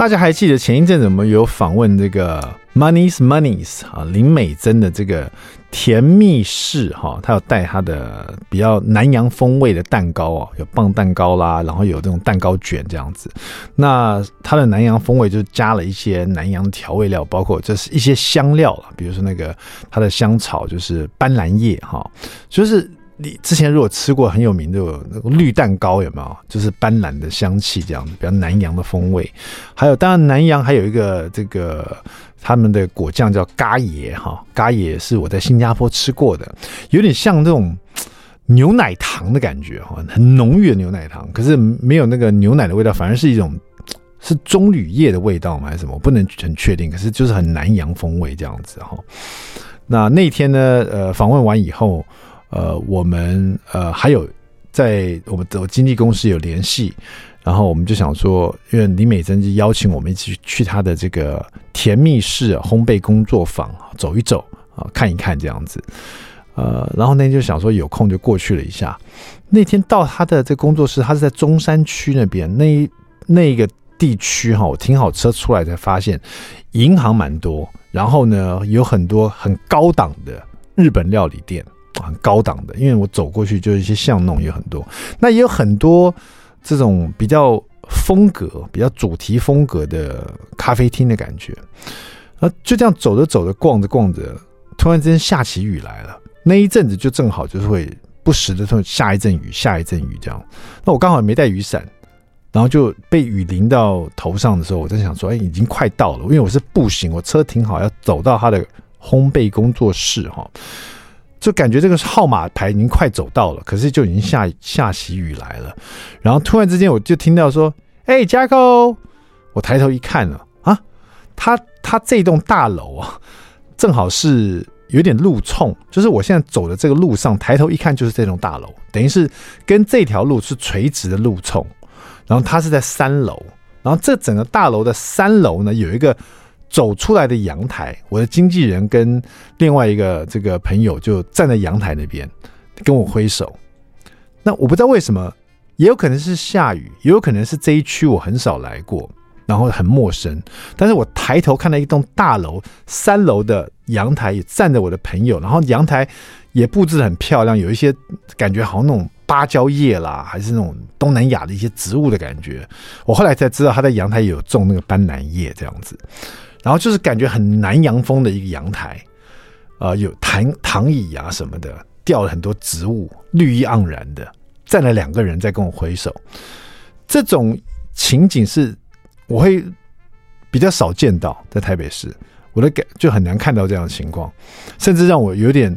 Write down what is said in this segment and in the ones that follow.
大家还记得前一阵子我们有访问这个 Money's Moneys 啊林美珍的这个甜蜜室哈，她有带她的比较南洋风味的蛋糕哦，有棒蛋糕啦，然后有这种蛋糕卷这样子。那它的南洋风味就加了一些南洋调味料，包括就是一些香料了，比如说那个它的香草就是斑斓叶哈，就是。你之前如果吃过很有名的那个绿蛋糕有没有？就是斑斓的香气这样子，比较南洋的风味。还有，当然南洋还有一个这个他们的果酱叫咖椰哈，咖椰是我在新加坡吃过的，有点像这种牛奶糖的感觉哈，很浓郁的牛奶糖，可是没有那个牛奶的味道，反而是一种是棕榈叶的味道吗？还是什么？我不能很确定，可是就是很南洋风味这样子哈。那那天呢，呃，访问完以后。呃，我们呃还有在我们的经纪公司有联系，然后我们就想说，因为李美珍就邀请我们一起去去她的这个甜蜜室烘焙工作坊走一走啊，看一看这样子。呃，然后那天就想说有空就过去了一下。那天到他的这工作室，他是在中山区那边那那个地区哈，我停好车出来才发现银行蛮多，然后呢有很多很高档的日本料理店。很高档的，因为我走过去就是一些巷弄，有很多，那也有很多这种比较风格、比较主题风格的咖啡厅的感觉。啊，就这样走着走着，逛着逛着，突然之间下起雨来了。那一阵子就正好就是会不时的下一阵雨，下一阵雨这样。那我刚好也没带雨伞，然后就被雨淋到头上的时候，我在想说，哎，已经快到了，因为我是步行，我车停好要走到他的烘焙工作室哈。就感觉这个号码牌已经快走到了，可是就已经下下起雨来了。然后突然之间，我就听到说：“哎、欸，加购！”我抬头一看呢啊，他他这栋大楼啊，正好是有点路冲，就是我现在走的这个路上，抬头一看就是这栋大楼，等于是跟这条路是垂直的路冲。然后它是在三楼，然后这整个大楼的三楼呢，有一个。走出来的阳台，我的经纪人跟另外一个这个朋友就站在阳台那边跟我挥手。那我不知道为什么，也有可能是下雨，也有可能是这一区我很少来过，然后很陌生。但是我抬头看到一栋大楼三楼的阳台也站着我的朋友，然后阳台也布置得很漂亮，有一些感觉好像那种芭蕉叶啦，还是那种东南亚的一些植物的感觉。我后来才知道他在阳台有种那个斑兰叶这样子。然后就是感觉很南洋风的一个阳台，啊、有躺躺椅啊什么的，吊了很多植物，绿意盎然的，站了两个人在跟我挥手。这种情景是我会比较少见到在台北市，我的感就很难看到这样的情况，甚至让我有点。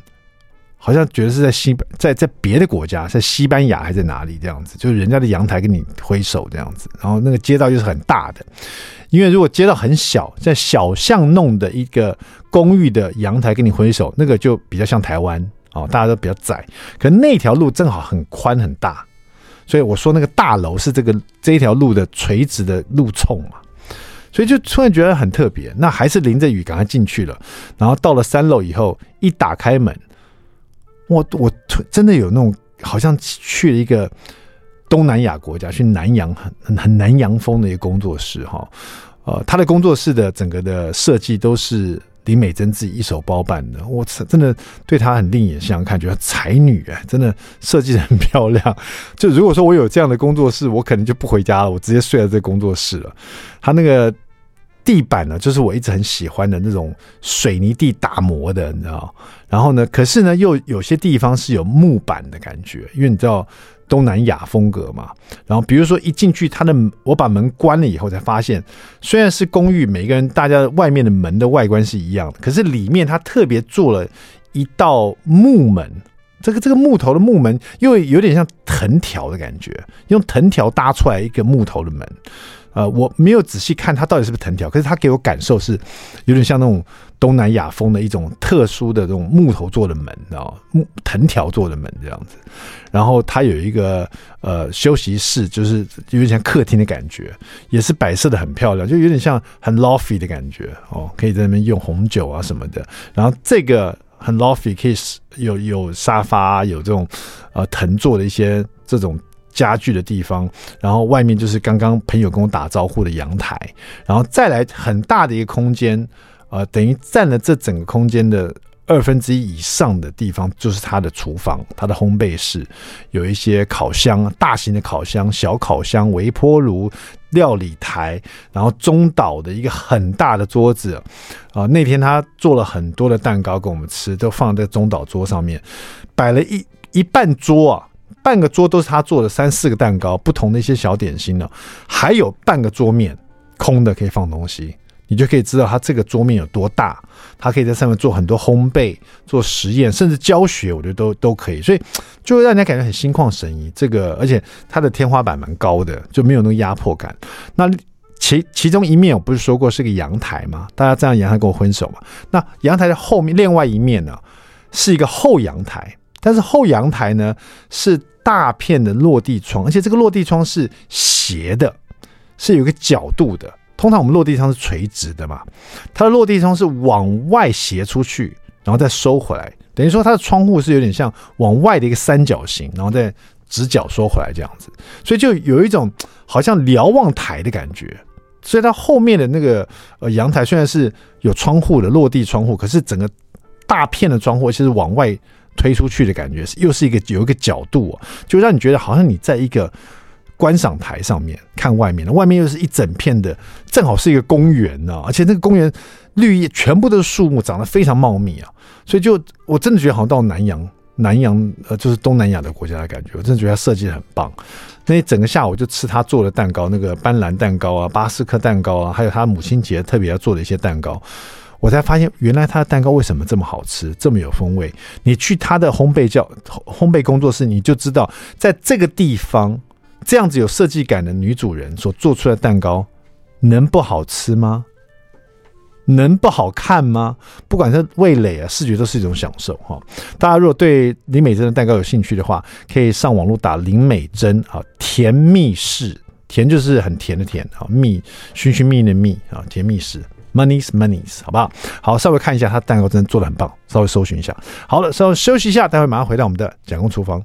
好像觉得是在西在在别的国家，在西班牙还在哪里这样子，就是人家的阳台跟你挥手这样子，然后那个街道又是很大的，因为如果街道很小，在小巷弄的一个公寓的阳台跟你挥手，那个就比较像台湾哦，大家都比较窄，可那条路正好很宽很大，所以我说那个大楼是这个这一条路的垂直的路冲嘛，所以就突然觉得很特别，那还是淋着雨赶快进去了，然后到了三楼以后，一打开门。我我真的有那种好像去了一个东南亚国家，去南洋很很南洋风的一个工作室哈，呃，他的工作室的整个的设计都是李美珍自己一手包办的，我真的对他很另眼相看，觉得才女哎，真的设计的很漂亮。就如果说我有这样的工作室，我可能就不回家了，我直接睡在这工作室了。他那个。地板呢，就是我一直很喜欢的那种水泥地打磨的，你知道？然后呢，可是呢，又有些地方是有木板的感觉，因为你知道东南亚风格嘛。然后比如说一进去，它的我把门关了以后，才发现虽然是公寓，每个人大家外面的门的外观是一样的，可是里面它特别做了一道木门，这个这个木头的木门又有点像藤条的感觉，用藤条搭出来一个木头的门。呃，我没有仔细看它到底是不是藤条，可是它给我感受是有点像那种东南亚风的一种特殊的这种木头做的门，知道？木藤条做的门这样子。然后它有一个呃休息室，就是有点像客厅的感觉，也是摆设的很漂亮，就有点像很 lofty 的感觉哦，可以在那边用红酒啊什么的。然后这个很 loft，可以有有沙发，有这种呃藤做的一些这种。家具的地方，然后外面就是刚刚朋友跟我打招呼的阳台，然后再来很大的一个空间，呃，等于占了这整个空间的二分之一以上的地方，就是他的厨房、他的烘焙室，有一些烤箱、大型的烤箱、小烤箱、微波炉、料理台，然后中岛的一个很大的桌子，啊、那天他做了很多的蛋糕给我们吃，都放在中岛桌上面，摆了一一半桌啊。半个桌都是他做的三四个蛋糕，不同的一些小点心呢，还有半个桌面空的可以放东西，你就可以知道它这个桌面有多大，它可以在上面做很多烘焙、做实验，甚至教学，我觉得都都可以，所以就会让人家感觉很心旷神怡。这个而且它的天花板蛮高的，就没有那个压迫感。那其其中一面我不是说过是个阳台吗？大家这样阳台跟我分手嘛？那阳台的后面另外一面呢，是一个后阳台，但是后阳台呢是。大片的落地窗，而且这个落地窗是斜的，是有个角度的。通常我们落地窗是垂直的嘛，它的落地窗是往外斜出去，然后再收回来，等于说它的窗户是有点像往外的一个三角形，然后再直角收回来这样子，所以就有一种好像瞭望台的感觉。所以它后面的那个呃阳台虽然是有窗户的落地窗户，可是整个大片的窗户其实往外。推出去的感觉又是一个有一个角度啊，就让你觉得好像你在一个观赏台上面看外面的，外面又是一整片的，正好是一个公园呢，而且那个公园绿叶全部都是树木，长得非常茂密啊，所以就我真的觉得好像到南洋，南洋呃就是东南亚的国家的感觉，我真的觉得它设计得很棒。那一整个下午就吃他做的蛋糕，那个斑斓蛋糕啊、巴斯克蛋糕啊，还有他母亲节特别要做的一些蛋糕。我才发现，原来他的蛋糕为什么这么好吃，这么有风味。你去他的烘焙教烘焙工作室，你就知道，在这个地方，这样子有设计感的女主人所做出来的蛋糕，能不好吃吗？能不好看吗？不管是味蕾啊，视觉都是一种享受哈。大家如果对林美珍的蛋糕有兴趣的话，可以上网络打林美珍啊，甜蜜室，甜就是很甜的甜啊，蜜寻寻觅的蜜啊，甜蜜室。Money's Money's，好不好？好，稍微看一下，他蛋糕真的做的很棒，稍微搜寻一下。好了，稍微休息一下，待会马上回到我们的蒋公厨房。